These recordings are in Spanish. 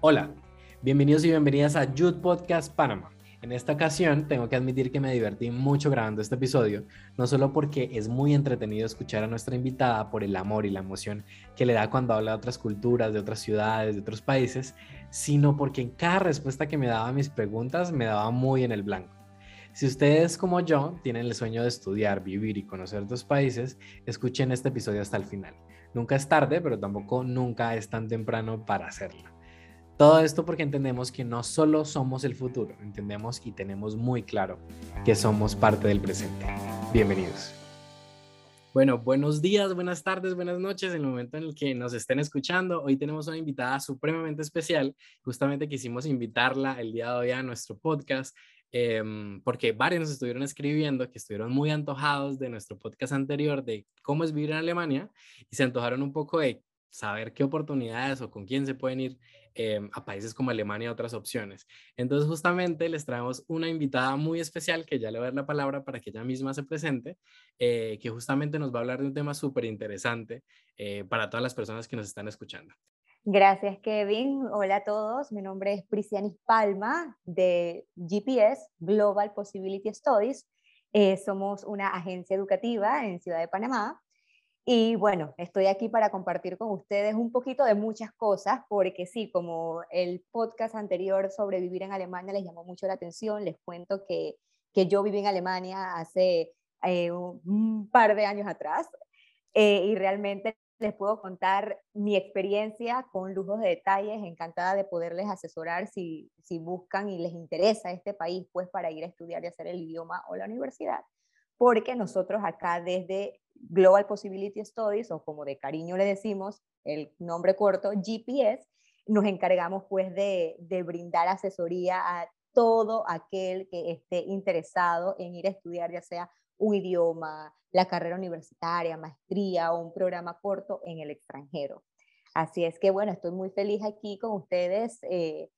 Hola, bienvenidos y bienvenidas a Youth Podcast Panamá. En esta ocasión tengo que admitir que me divertí mucho grabando este episodio, no solo porque es muy entretenido escuchar a nuestra invitada por el amor y la emoción que le da cuando habla de otras culturas, de otras ciudades, de otros países, sino porque en cada respuesta que me daba a mis preguntas me daba muy en el blanco. Si ustedes como yo tienen el sueño de estudiar, vivir y conocer otros países, escuchen este episodio hasta el final. Nunca es tarde, pero tampoco nunca es tan temprano para hacerlo. Todo esto porque entendemos que no solo somos el futuro, entendemos y tenemos muy claro que somos parte del presente. Bienvenidos. Bueno, buenos días, buenas tardes, buenas noches, en el momento en el que nos estén escuchando. Hoy tenemos una invitada supremamente especial. Justamente quisimos invitarla el día de hoy a nuestro podcast em, porque varios nos estuvieron escribiendo que estuvieron muy antojados de nuestro podcast anterior de cómo es vivir en Alemania y se antojaron un poco de saber qué oportunidades o con quién se pueden ir Em, a países como Alemania otras opciones. Entonces, justamente les traemos una invitada muy especial que ya le voy a dar la palabra para que ella misma se presente, eh, que justamente nos va a hablar de un tema súper interesante eh, para todas las personas que nos están escuchando. Gracias, Kevin. Hola a todos. Mi nombre es Priscianis Palma de GPS, Global Possibility Studies. Eh, somos una agencia educativa en Ciudad de Panamá y bueno, estoy aquí para compartir con ustedes un poquito de muchas cosas, porque sí, como el podcast anterior sobre vivir en Alemania les llamó mucho la atención, les cuento que, que yo viví en Alemania hace eh, un par de años atrás eh, y realmente les puedo contar mi experiencia con lujos de detalles, encantada de poderles asesorar si, si buscan y les interesa este país, pues para ir a estudiar y hacer el idioma o la universidad porque nosotros acá desde Global Possibility Studies, o como de cariño le decimos, el nombre corto, GPS, nos encargamos pues de, brindar asesoría a todo aquel que esté interesado en ir a estudiar, ya sea un idioma, la carrera universitaria, maestría o un programa corto en el extranjero. Así es que bueno, estoy muy feliz aquí con ustedes, eh,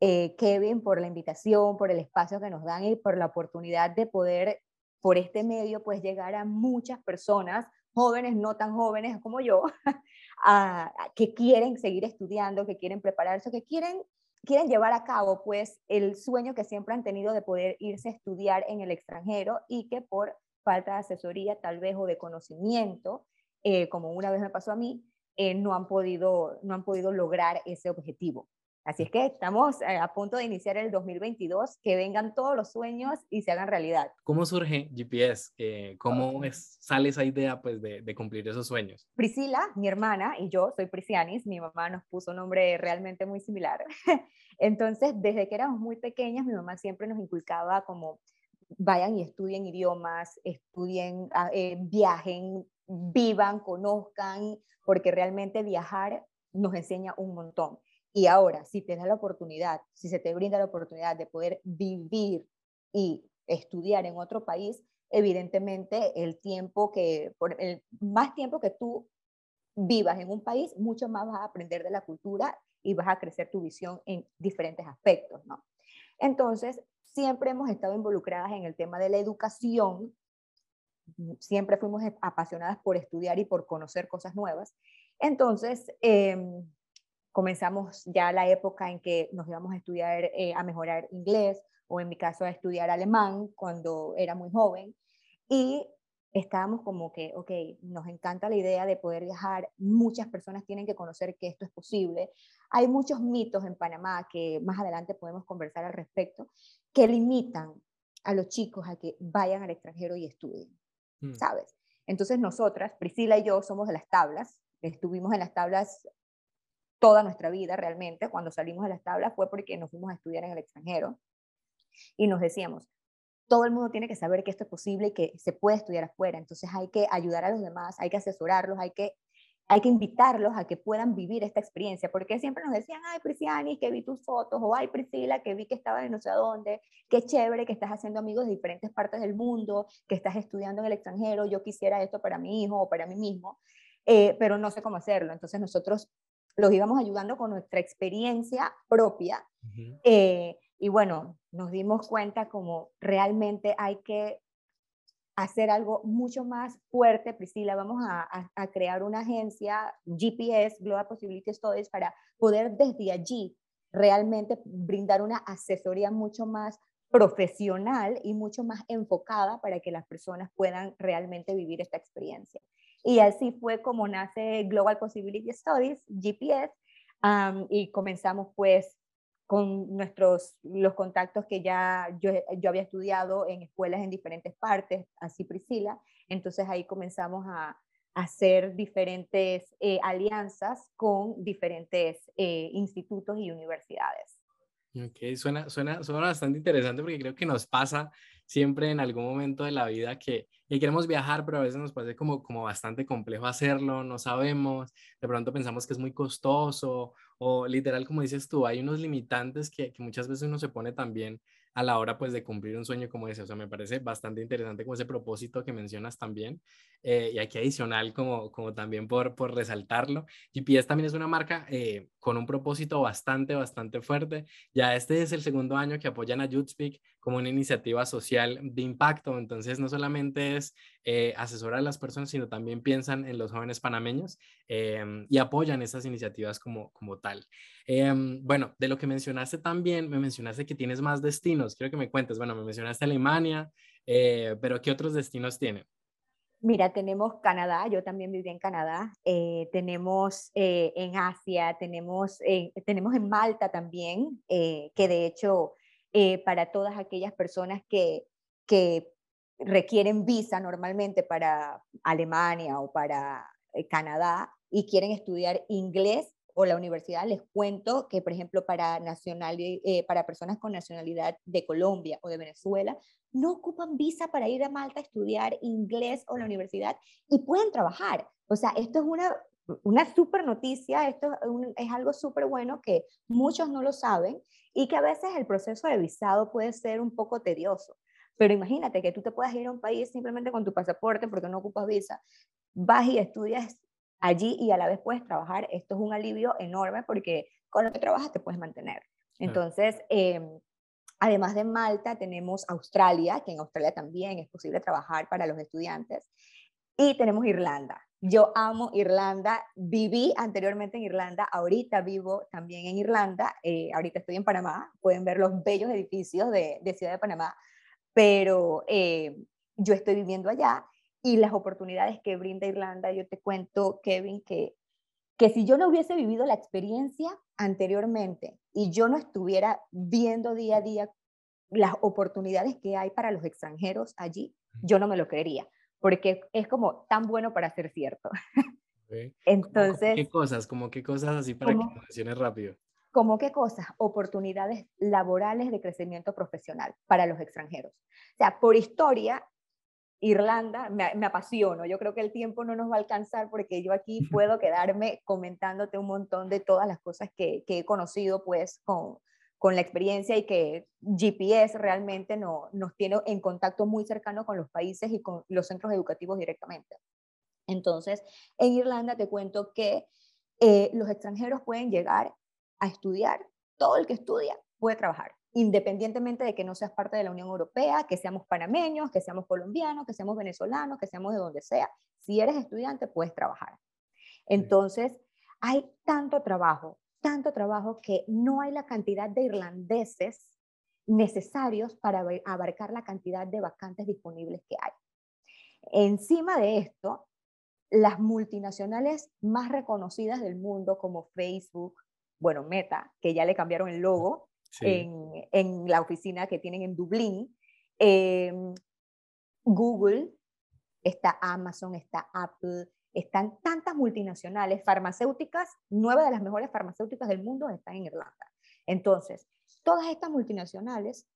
eh, Kevin, por la invitación, por el espacio que nos dan y por la oportunidad de poder por este medio pues llegar a muchas personas, jóvenes, no tan jóvenes como yo, que quieren seguir estudiando, que quieren prepararse, que quieren, quieren llevar a cabo pues el sueño que siempre han tenido de poder irse a estudiar en el extranjero y que por falta de asesoría tal vez o de conocimiento, eh, como una vez me pasó a mí, eh, no, han podido, no han podido lograr ese objetivo. Así es que estamos eh, a punto de iniciar el 2022, que vengan todos los sueños y se hagan realidad. ¿Cómo surge GPS? Eh, ¿Cómo sale esa idea pues, de, cumplir esos sueños? Priscila, mi hermana, y yo soy Priscianis, mi mamá nos puso un nombre realmente muy similar. Entonces, desde que éramos muy pequeñas, mi mamá siempre nos inculcaba como vayan y estudien idiomas, estudien, ah, eh, viajen, vivan, conozcan, porque realmente viajar nos enseña un montón. Y ahora, si da la oportunidad, si se te brinda la oportunidad de poder vivir y estudiar en otro país, evidentemente el tiempo que, por el más tiempo que tú vivas en un país, mucho más vas a aprender de la cultura y vas a crecer tu visión en diferentes aspectos, ¿no? Entonces, siempre hemos estado involucradas en el tema de la educación, siempre fuimos apasionadas por estudiar y por conocer cosas nuevas. Entonces, eh, comenzamos ya la época en que nos íbamos a estudiar, eh, a mejorar inglés, o en mi caso a estudiar alemán cuando era muy joven. Y estábamos como que, ok, nos encanta la idea de poder viajar, muchas personas tienen que conocer que esto es posible. Hay muchos mitos en Panamá que más adelante podemos conversar al respecto, que limitan a los chicos a que vayan al extranjero y estudien, mm. ¿sabes? Entonces nosotras, Priscila y yo, somos de las tablas, estuvimos en las tablas toda nuestra vida realmente, cuando salimos de las tablas, fue porque nos fuimos a estudiar en el extranjero y nos decíamos, todo el mundo tiene que saber que esto es posible y que se puede estudiar afuera, entonces hay que ayudar a los demás, hay que asesorarlos, hay que, hay que invitarlos a que puedan vivir esta experiencia, porque siempre nos decían, ay Prisciani, que vi tus fotos, o ay Priscila, que vi que estabas en no sé dónde, qué chévere que estás haciendo amigos de diferentes partes del mundo, que estás estudiando en el extranjero, yo quisiera esto para mi hijo o para mí mismo, eh, pero no sé cómo hacerlo. Entonces nosotros los íbamos ayudando con nuestra experiencia propia. Eh, y bueno, nos dimos cuenta como realmente hay que hacer algo mucho más fuerte, Priscila, vamos a, crear una agencia GPS, Global Possibility Studies, para poder desde allí realmente brindar una asesoría mucho más profesional y mucho más enfocada para que las personas puedan realmente vivir esta experiencia. Y así fue como nace Global Possibility Studies, GPS, y comenzamos pues con nuestros, los contactos que ya yo, yo, había estudiado en escuelas en diferentes partes, así Priscila, entonces ahí comenzamos a, hacer diferentes eh, alianzas con diferentes eh, institutos y universidades. Ok, suena, suena, suena bastante interesante porque creo que nos pasa siempre en algún momento de la vida que, que, queremos viajar, pero a veces nos parece como, como bastante complejo hacerlo, no sabemos, de pronto pensamos que es muy costoso o literal, como dices tú, hay unos limitantes que, que muchas veces uno se pone también a la hora pues de cumplir un sueño como ese. O sea, me parece bastante interesante como ese propósito que mencionas también. Eh, y aquí adicional como, como también por, por resaltarlo. GPS también es una marca eh, con un propósito bastante, bastante fuerte. Ya este es el segundo año que apoyan a YouthSpeak como una iniciativa social de impacto. Entonces, no solamente es eh, asesorar a las personas, sino también piensan en los jóvenes panameños em, y apoyan esas iniciativas como, como tal. Em, bueno, de lo que mencionaste también, me mencionaste que tienes más destinos. Quiero que me cuentes. Bueno, me mencionaste Alemania, eh, pero ¿qué otros destinos tienen? Mira, tenemos Canadá, yo también viví en Canadá, eh, tenemos eh, en Asia, tenemos, tenemos en Malta también, que de hecho para todas aquellas personas que, que requieren visa normalmente para Alemania o para Canadá y quieren estudiar inglés, o la universidad, les cuento que, por ejemplo, para, nacional, eh, para personas con nacionalidad de Colombia o de Venezuela, no ocupan visa para ir a Malta a estudiar inglés o la universidad y pueden trabajar. O sea, esto es una, una super noticia, esto es algo súper bueno que muchos no lo saben y que a veces el proceso de visado puede ser un poco tedioso. Pero imagínate que tú te puedas ir a un país simplemente con tu pasaporte porque no ocupas visa, vas y estudias allí y a la vez puedes trabajar. Esto es un alivio enorme porque con lo que trabajas te puedes mantener. Entonces, em, además de Malta, tenemos Australia, que en Australia también es posible trabajar para los estudiantes. Y tenemos Irlanda. Yo amo Irlanda, viví anteriormente en Irlanda, ahorita vivo también en Irlanda, eh, ahorita estoy en Panamá, pueden ver los bellos edificios de, Ciudad de Panamá, pero eh, yo estoy viviendo allá y las oportunidades que brinda Irlanda. Yo te cuento, Kevin, que, que si yo no hubiese vivido la experiencia anteriormente y yo no estuviera viendo día a día las oportunidades que hay para los extranjeros allí, yo no me lo creería, porque es como tan bueno para ser cierto. Entonces, ¿qué cosas? Como qué cosas así para que que menciones rápido? ¿Cómo qué cosas? Oportunidades laborales de crecimiento profesional para los extranjeros. O sea, por historia, Irlanda, me, me, apasiono. Yo creo que el tiempo no nos va a alcanzar porque yo aquí puedo quedarme comentándote un montón de todas las cosas que, he conocido pues con, con, la experiencia y que GPS realmente no, nos tiene en contacto muy cercano con los países y con los centros educativos directamente. Entonces, en Irlanda te cuento que eh, los extranjeros pueden llegar a estudiar, todo el que estudia puede trabajar independientemente de que no seas parte de la Unión Europea, que seamos panameños, que seamos colombianos, que seamos venezolanos, que seamos de donde sea. Si eres estudiante, puedes trabajar. Entonces, hay tanto trabajo, tanto trabajo que no hay la cantidad de irlandeses necesarios para abarcar la cantidad de vacantes disponibles que hay. Encima de esto, las multinacionales más reconocidas del mundo como Facebook, bueno, Meta, que ya le cambiaron el logo, en, la oficina que tienen en Dublín. Em, Google, está Amazon, está Apple, están tantas multinacionales farmacéuticas, nueve de las mejores farmacéuticas del mundo están en Irlanda. Entonces, todas estas multinacionales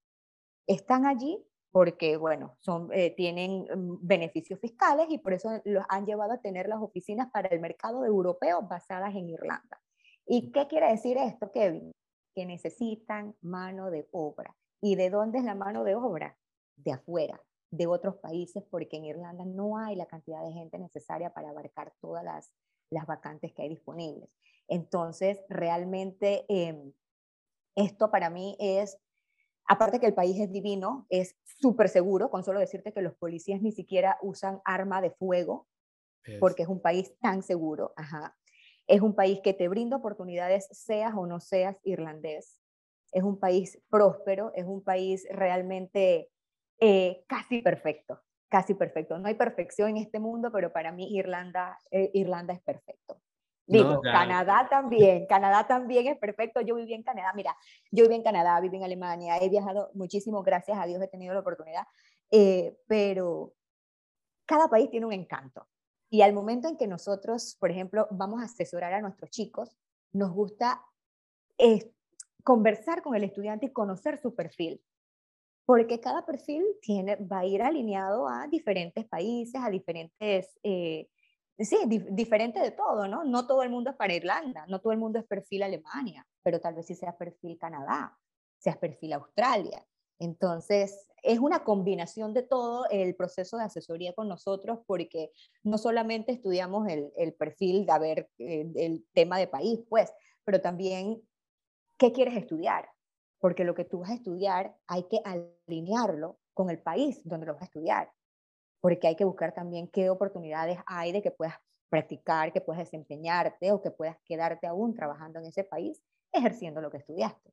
están allí porque, bueno, son, eh, tienen mm, beneficios fiscales y por eso los han llevado a tener las oficinas para el mercado europeo basadas en Irlanda. ¿Y qué quiere decir esto, Kevin? Que necesitan mano de obra. ¿Y de dónde es la mano de obra? De afuera, de otros países, porque en Irlanda no hay la cantidad de gente necesaria para abarcar todas las, las vacantes que hay disponibles. Entonces, realmente em, esto para mí es, aparte que el país es divino, es súper seguro, con solo decirte que los policías ni siquiera usan arma de fuego, porque es un país tan seguro. Ajá. Es un país que te brinda oportunidades, seas o no seas irlandés. Es un país próspero, es un país realmente eh, casi perfecto, casi perfecto. No hay perfección en este mundo, pero para mí Irlanda, eh, Irlanda es perfecto. Digo, Canadá también, Canadá también es perfecto. Yo viví en Canadá, mira, yo viví en Canadá, viví en Alemania, he viajado muchísimo, gracias a Dios he tenido la oportunidad, eh, pero cada país tiene un encanto. Y al momento en que nosotros, por ejemplo, vamos a asesorar a nuestros chicos, nos gusta conversar con el estudiante y conocer su perfil, porque cada perfil tiene, va a ir alineado a diferentes países, a diferentes eh, sí, diferente de todo, ¿no? No todo el mundo es para Irlanda, no todo el mundo es perfil Alemania, pero tal vez sí sea perfil Canadá, sea perfil Australia. Entonces, es una combinación de todo el proceso de asesoría con nosotros, porque no solamente estudiamos el, perfil de ver el, el tema de país, pues, pero también qué quieres estudiar, porque lo que tú vas a estudiar hay que alinearlo con el país donde lo vas a estudiar porque hay que buscar también qué oportunidades hay de que puedas practicar, que puedas desempeñarte o que puedas quedarte aún trabajando en ese país ejerciendo lo que estudiaste.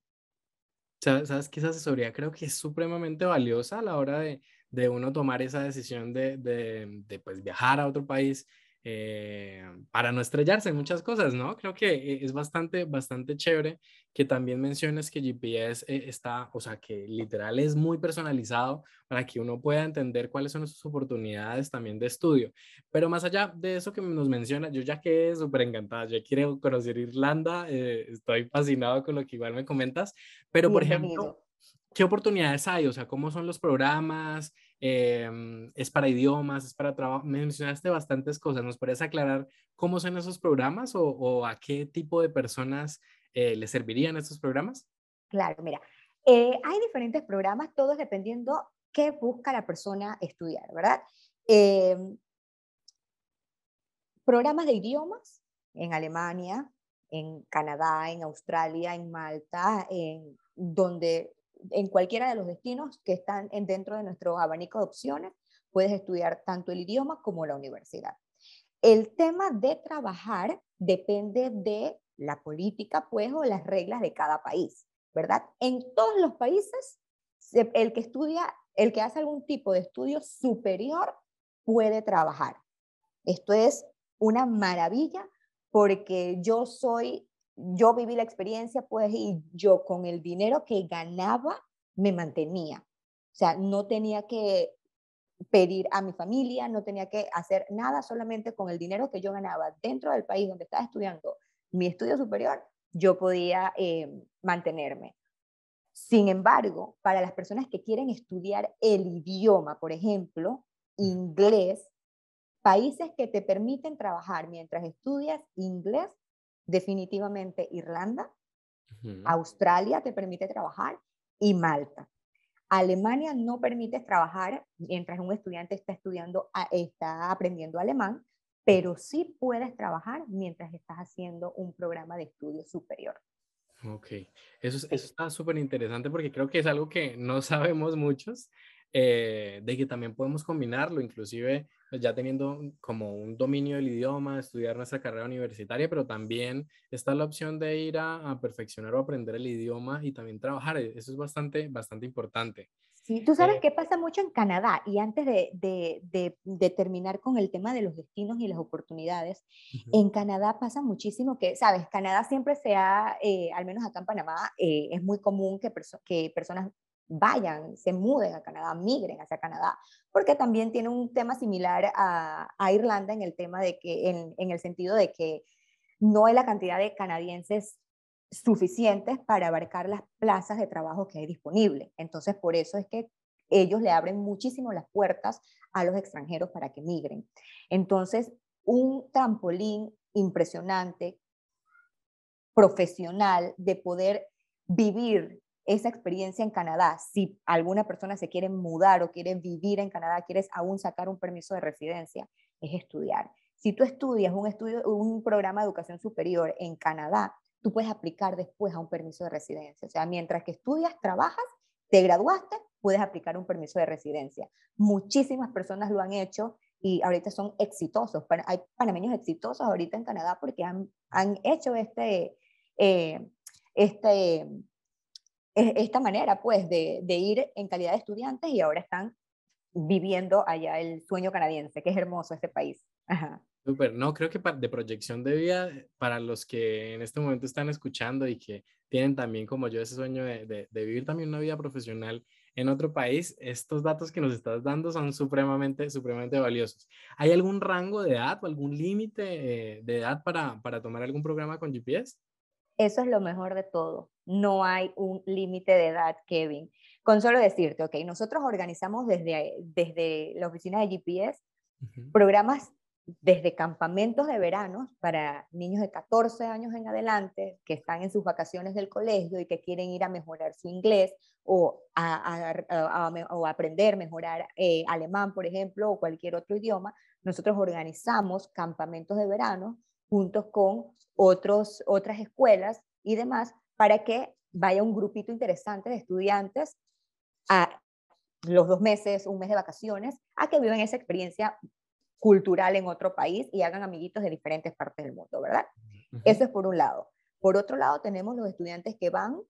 Sabes que esa asesoría creo que es supremamente valiosa a la hora de, de uno tomar esa decisión de, de, de pues, viajar a otro país eh, para no estrellarse en muchas cosas, ¿no? Creo que eh, es bastante, bastante chévere que también menciones que GPS eh, está, o sea, que literal es muy personalizado para que uno pueda entender cuáles son sus oportunidades también de estudio. Pero más allá de eso que nos menciona, yo ya quedé súper encantada, yo quiero conocer Irlanda, estoy fascinado con lo que igual me comentas, pero por ejemplo, ¿qué oportunidades hay? O sea, ¿cómo son los programas? Em, es para idiomas, es para trabajo. Mencionaste bastantes cosas. ¿Nos puedes aclarar cómo son esos programas o, a qué tipo de personas eh, les servirían estos programas? Claro, mira, eh, hay diferentes programas, todos dependiendo qué busca la persona estudiar, ¿verdad? Em, programas de idiomas en Alemania, en Canadá, en Australia, en Malta, en donde en cualquiera de los destinos que están dentro de nuestro abanico de opciones, puedes estudiar tanto el idioma como la universidad. El tema de trabajar depende de la política, pues, o las reglas de cada país, ¿verdad? En todos los países, el que estudia, el que hace algún tipo de estudio superior puede trabajar. Esto es una maravilla porque yo soy yo viví la experiencia, pues, y yo con el dinero que ganaba me mantenía. O sea, no tenía que pedir a mi familia, no tenía que hacer nada, solamente con el dinero que yo ganaba dentro del país donde estaba estudiando mi estudio superior, yo podía eh, mantenerme. Sin embargo, para las personas que quieren estudiar el idioma, por ejemplo, inglés, países que te permiten trabajar mientras estudias inglés definitivamente Irlanda, Australia te permite trabajar y Malta. Alemania no permite trabajar mientras un estudiante está estudiando, está aprendiendo alemán, pero sí puedes trabajar mientras estás haciendo un programa de estudio superior. Ok, eso, eso está súper interesante porque creo que es algo que no sabemos muchos, eh, de que también podemos combinarlo, inclusive ya teniendo como un dominio del idioma, estudiar nuestra carrera universitaria, pero también está la opción de ir a, perfeccionar o aprender el idioma y también trabajar. E, eso es bastante, bastante importante. Sí, tú sabes eh, qué pasa mucho en Canadá y antes de, de, de, terminar con el tema de los destinos y las oportunidades, en Canadá pasa muchísimo que, sabes, Canadá siempre se ha, eh, al menos acá en Panamá, es muy común que, que personas vayan, se muden a Canadá, migren hacia Canadá, porque también tiene un tema similar a, Irlanda en el tema de que, en, el sentido de que no hay la cantidad de canadienses suficientes para abarcar las plazas de trabajo que hay disponibles. Entonces, por eso es que ellos le abren muchísimo las puertas a los extranjeros para que migren. Entonces, un trampolín impresionante, profesional, de poder vivir esa experiencia en Canadá, si alguna persona se quiere mudar o quiere vivir en Canadá, quieres aún sacar un permiso de residencia, es estudiar. Si tú estudias un, estudio, un programa de educación superior en Canadá, tú puedes aplicar después a un permiso de residencia. O sea, mientras que estudias, trabajas, te graduaste, puedes aplicar un permiso de residencia. Muchísimas personas lo han hecho y ahorita son exitosos. Hay panameños exitosos ahorita en Canadá porque han, han hecho este, eh, este, esta manera pues de, de ir en calidad de estudiantes y ahora están viviendo allá el sueño canadiense, que es hermoso este país. Ajá. Súper, no, creo que de proyección de vida, para los que en este momento están escuchando y que tienen también como yo ese sueño de, de, vivir también una vida profesional en otro país, estos datos que nos estás dando son supremamente, supremamente valiosos. ¿Hay algún rango de edad o algún límite eh, de edad para, para tomar algún programa con GPS? Eso es lo mejor de todo. No hay un límite de edad, Kevin. Con solo decirte, ok, nosotros organizamos desde, desde la oficina de GPS programas desde campamentos de verano para niños de 14 años en adelante que están en sus vacaciones del colegio y que quieren ir a mejorar su inglés o a, aprender, mejorar eh, alemán, por ejemplo, o cualquier otro idioma, nosotros organizamos campamentos de verano juntos con otros, otras escuelas y demás para que vaya un grupito interesante de estudiantes a los dos meses, un mes de vacaciones, a que vivan esa experiencia cultural en otro país y hagan amiguitos de diferentes partes del mundo, ¿verdad? Eso es por un lado. Por otro lado, tenemos los estudiantes que van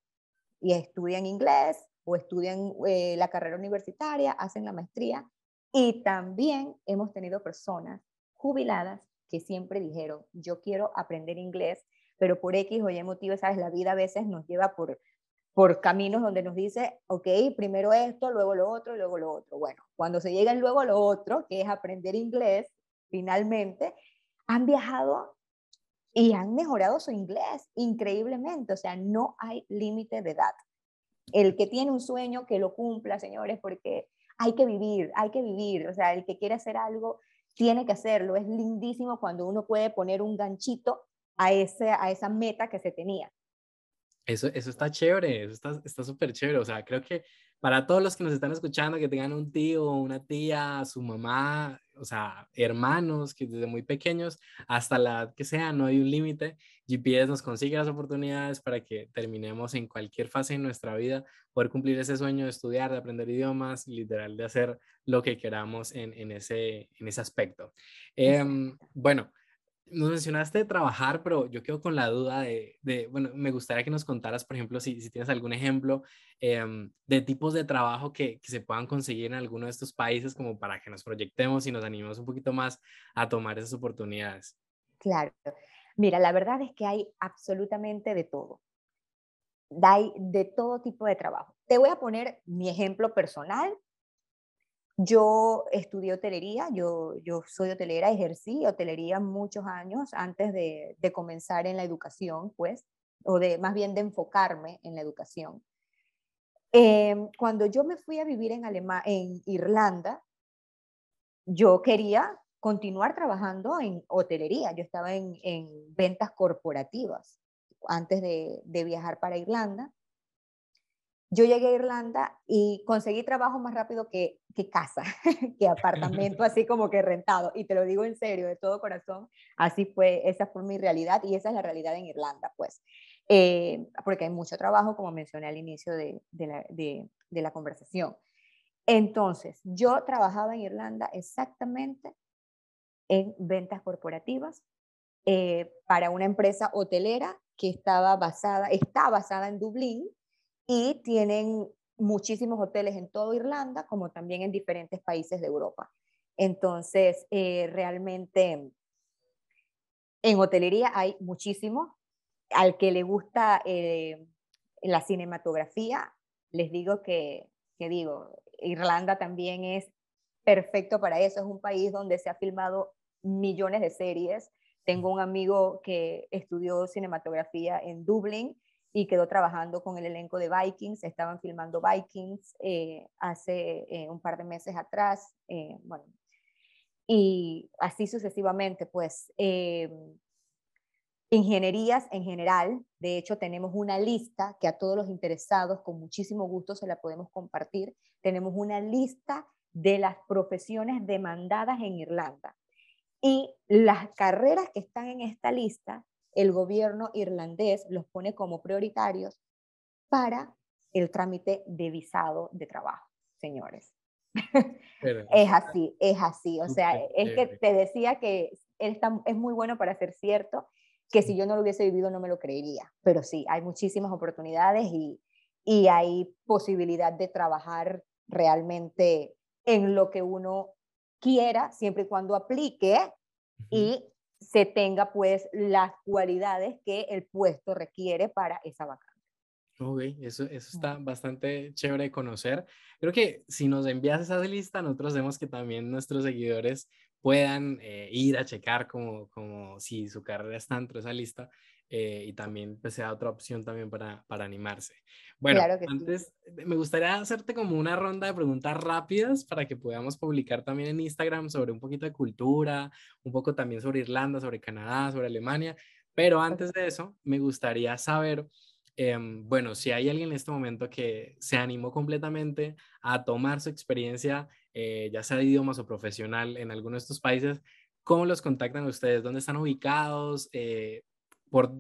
y estudian inglés o estudian eh, la carrera universitaria, hacen la maestría. Y también hemos tenido personas jubiladas que siempre dijeron, yo quiero aprender inglés, pero por X o Y motivo, sabes, la vida a veces nos lleva por por caminos donde nos dice, ok, primero esto, luego lo otro, luego lo otro. Bueno, cuando se llega luego lo otro, que es aprender inglés, finalmente, han viajado y han mejorado su inglés increíblemente. O sea, no hay límite de edad. El que tiene un sueño, que lo cumpla, señores, porque hay que vivir, hay que vivir. O sea, el que quiere hacer algo, tiene que hacerlo. Es lindísimo cuando uno puede poner un ganchito a, ese, a esa meta que se tenía. Eso, eso está chévere, eso está súper chévere. O sea, creo que para todos los que nos están escuchando, que tengan un tío, una tía, su mamá, o sea, hermanos que desde muy pequeños hasta la edad que sea, no hay un límite. GPS nos consigue las oportunidades para que terminemos en cualquier fase de nuestra vida, poder cumplir ese sueño de estudiar, de aprender idiomas, literal, de hacer lo que queramos en, en ese, en ese aspecto. Em, bueno nos mencionaste trabajar, pero yo quedo con la duda de, bueno, me gustaría que nos contaras, por ejemplo, si, si tienes algún ejemplo em, de tipos de trabajo que, que, se puedan conseguir en alguno de estos países como para que nos proyectemos y nos animemos un poquito más a tomar esas oportunidades. Claro. Mira, la verdad es que hay absolutamente de todo. Hay de todo tipo de trabajo. Te voy a poner mi ejemplo personal yo estudié hotelería, yo, yo soy hotelera, ejercí hotelería muchos años antes de, de, comenzar en la educación, pues, o de más bien de enfocarme en la educación. Em, cuando yo me fui a vivir en, en Irlanda, yo quería continuar trabajando en hotelería, yo estaba en, en ventas corporativas antes de, de viajar para Irlanda yo llegué a Irlanda y conseguí trabajo más rápido que, que casa, que apartamento, así como que rentado. Y te lo digo en serio, de todo corazón, así fue, esa fue mi realidad y esa es la realidad en Irlanda, pues. Eh, porque hay mucho trabajo, como mencioné al inicio de, de, la, de, de la conversación. Entonces, yo trabajaba en Irlanda exactamente en ventas corporativas eh, para una empresa hotelera que estaba basada, está basada en Dublín, y tienen muchísimos hoteles en toda Irlanda, como también en diferentes países de Europa. Entonces, eh, realmente en hotelería hay muchísimo. Al que le gusta eh, la cinematografía, les digo que, que digo, Irlanda también es perfecto para eso. Es un país donde se ha filmado millones de series. Tengo un amigo que estudió cinematografía en Dublín y quedó trabajando con el elenco de Vikings. Estaban filmando Vikings eh, hace eh, un par de meses atrás. Eh, bueno, y así sucesivamente, pues. ingenierías en general, de hecho tenemos una lista que a todos los interesados con muchísimo gusto se la podemos compartir. Tenemos una lista de las profesiones demandadas en Irlanda. Y las carreras que están en esta lista el gobierno irlandés los pone como prioritarios para el trámite de visado de trabajo, señores. es así, es así. O sea, es que te decía que es, es muy bueno para ser cierto, que si yo no lo hubiese vivido no me lo creería. Pero sí, hay muchísimas oportunidades y, y hay posibilidad de trabajar realmente en lo que uno quiera, siempre y cuando aplique y se tenga pues las cualidades que el puesto requiere para esa vacante. Ok, eso, eso está bastante chévere de conocer. Creo que si nos envías esa lista, nosotros vemos que también nuestros seguidores puedan eh, ir a checar como, como si su carrera está dentro de esa lista eh, y también pues, sea otra opción también para, para animarse. Bueno, antes me gustaría hacerte como una ronda de preguntas rápidas para que podamos publicar también en Instagram sobre un poquito de cultura, un poco también sobre Irlanda, sobre Canadá, sobre Alemania, pero antes de eso me gustaría saber... Em, bueno, si hay alguien en este momento que se animó completamente a tomar su experiencia, eh, ya sea de idiomas o profesional en alguno de estos países, ¿cómo los contactan ustedes? ¿Dónde están ubicados? Eh,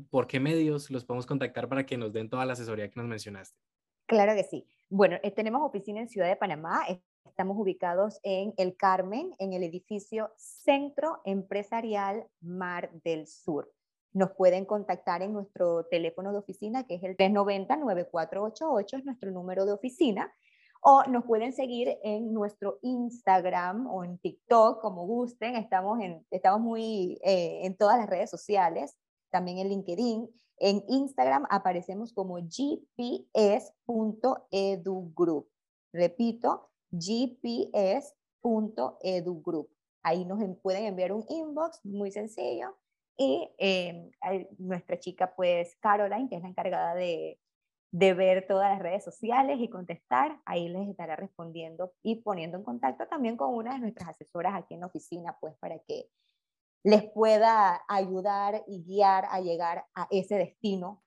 ¿por, qué medios los podemos contactar para que nos den toda la asesoría que nos mencionaste? Claro que sí. Bueno, eh, tenemos oficina en Ciudad de Panamá. Estamos ubicados en El Carmen, en el edificio Centro Empresarial Mar del Sur. Nos pueden contactar en nuestro teléfono de oficina, que es el 390-9488, es nuestro número de oficina, o nos pueden seguir en nuestro Instagram o en TikTok, como gusten. Estamos, en, estamos muy eh, en todas las redes sociales también en LinkedIn. En Instagram aparecemos como gps.edugroup. Repito, gps.edugroup. Ahí nos pueden enviar un inbox muy sencillo y eh, nuestra chica, pues Caroline, que es la encargada de, de ver todas las redes sociales y contestar, ahí les estará respondiendo y poniendo en contacto también con una de nuestras asesoras aquí en la oficina, pues para que les pueda ayudar y guiar a llegar a ese destino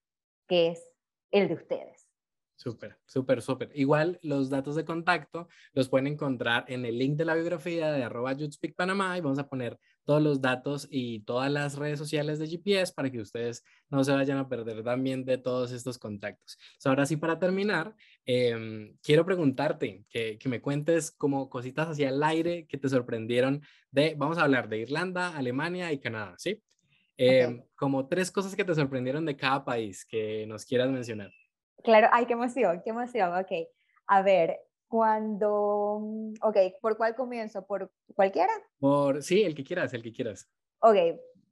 que es el de ustedes. Súper, súper, súper. Igual los datos de contacto los pueden encontrar en el link de la biografía de arroba Panamá y vamos a poner todos los datos y todas las redes sociales de GPS para que ustedes no se vayan a perder también de todos estos contactos. ahora sí, para terminar, em, quiero preguntarte que, que, me cuentes como cositas hacia el aire que te sorprendieron de, vamos a hablar de Irlanda, Alemania y Canadá, ¿sí? Em, como tres cosas que te sorprendieron de cada país que nos quieras mencionar. Claro, ay, qué emoción, qué emoción, ok. A ver, cuando, mm, ok, ¿por cuál comienzo? ¿Por cualquiera? Por, sí, el que quieras, el que quieras. Ok,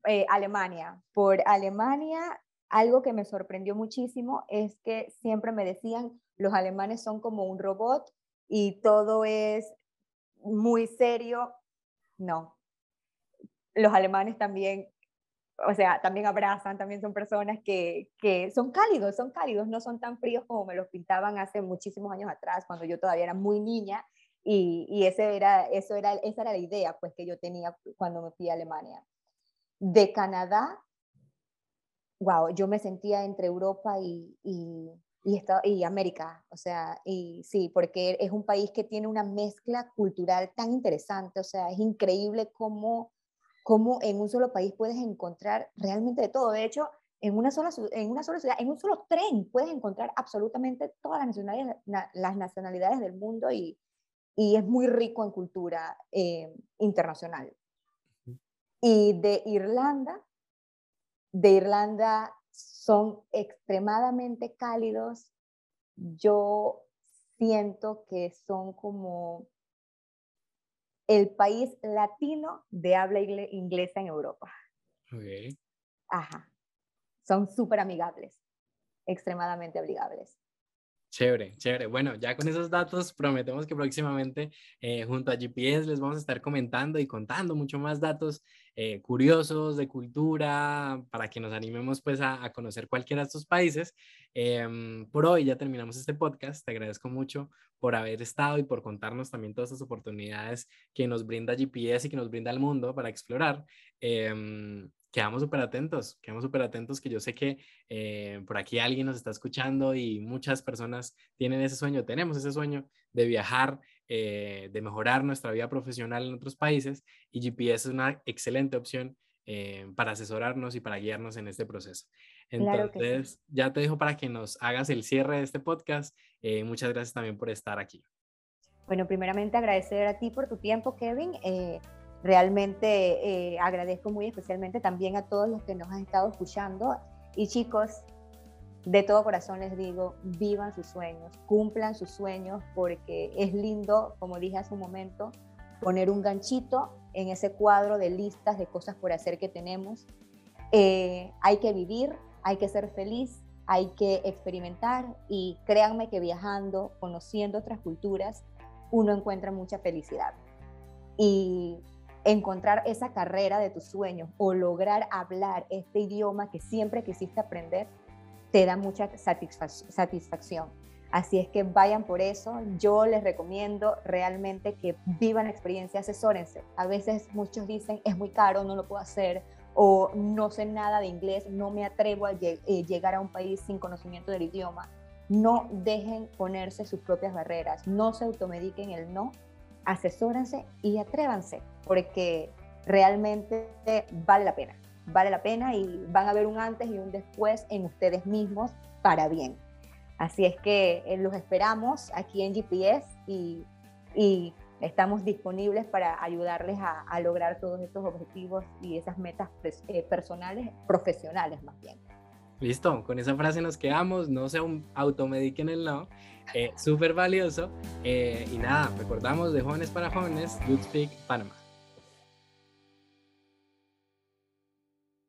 eh, Alemania. Por Alemania, algo que me sorprendió muchísimo es que siempre me decían, los alemanes son como un robot y todo es muy serio. No, los alemanes también o sea, también abrazan, también son personas que, que, son cálidos, son cálidos, no son tan fríos como me los pintaban hace muchísimos años atrás, cuando yo todavía era muy niña, y, y ese era, eso era, esa era la idea pues, que yo tenía cuando me fui a Alemania. De Canadá, wow, yo me sentía entre Europa y, y, y, y América, o sea, y sí, porque es un país que tiene una mezcla cultural tan interesante, o sea, es increíble cómo cómo en un solo país puedes encontrar realmente de todo. De hecho, en una sola, en una sola ciudad, en un solo tren, puedes encontrar absolutamente todas las nacionalidades, las nacionalidades del mundo y, y es muy rico en cultura eh, internacional. Y de Irlanda, de Irlanda son extremadamente cálidos. Yo siento que son como el país latino de habla inglesa en Europa. Ajá. Son súper amigables, extremadamente amigables. Chévere, chévere. Bueno, ya con esos datos prometemos que próximamente eh, junto a GPS les vamos a estar comentando y contando mucho más datos eh, curiosos de cultura para que nos animemos pues a, conocer cualquiera de estos países. Em, por hoy ya terminamos este podcast. Te agradezco mucho por haber estado y por contarnos también todas estas oportunidades que nos brinda GPS y que nos brinda el mundo para explorar. Quedamos súper atentos, quedamos súper atentos que yo sé que eh, por aquí alguien nos está escuchando y muchas personas tienen ese sueño, tenemos ese sueño de viajar, eh, de mejorar nuestra vida profesional en otros países y GPS es una excelente opción eh, para asesorarnos y para guiarnos en este proceso. Entonces, ya te dejo para que nos hagas el cierre de este podcast. muchas gracias también por estar aquí. Bueno, primeramente agradecer a ti por tu tiempo, Kevin. Realmente eh, agradezco muy especialmente también a todos los que nos han estado escuchando. Y chicos, de todo corazón les digo, vivan sus sueños, cumplan sus sueños, porque es lindo, como dije hace un momento, poner un ganchito en ese cuadro de listas de cosas por hacer que tenemos. Eh, hay que vivir, hay que ser feliz, hay que experimentar y créanme que viajando, conociendo otras culturas, uno encuentra mucha felicidad. Y encontrar esa carrera de tus sueños o lograr hablar este idioma que siempre quisiste aprender, te da mucha satisfacción. Así es que vayan por eso. Yo les recomiendo realmente que vivan la experiencia, asesórense. A veces muchos dicen, es muy caro, no lo puedo hacer, o no sé nada de inglés, no me atrevo a eh, llegar a un país sin conocimiento del idioma. No dejen ponerse sus propias barreras, no se automediquen el no, asesórense y atrévanse, porque realmente vale la pena, vale la pena y van a ver un antes y un después en ustedes mismos para bien. Así es que eh, los esperamos aquí en GPS y, estamos disponibles para ayudarles a, lograr todos estos objetivos y esas metas eh, personales, profesionales más bien. Listo, con esa frase nos quedamos, no se automediquen el no, eh, súper valioso. y nada, recordamos de jóvenes para jóvenes, Good Speak Panamá.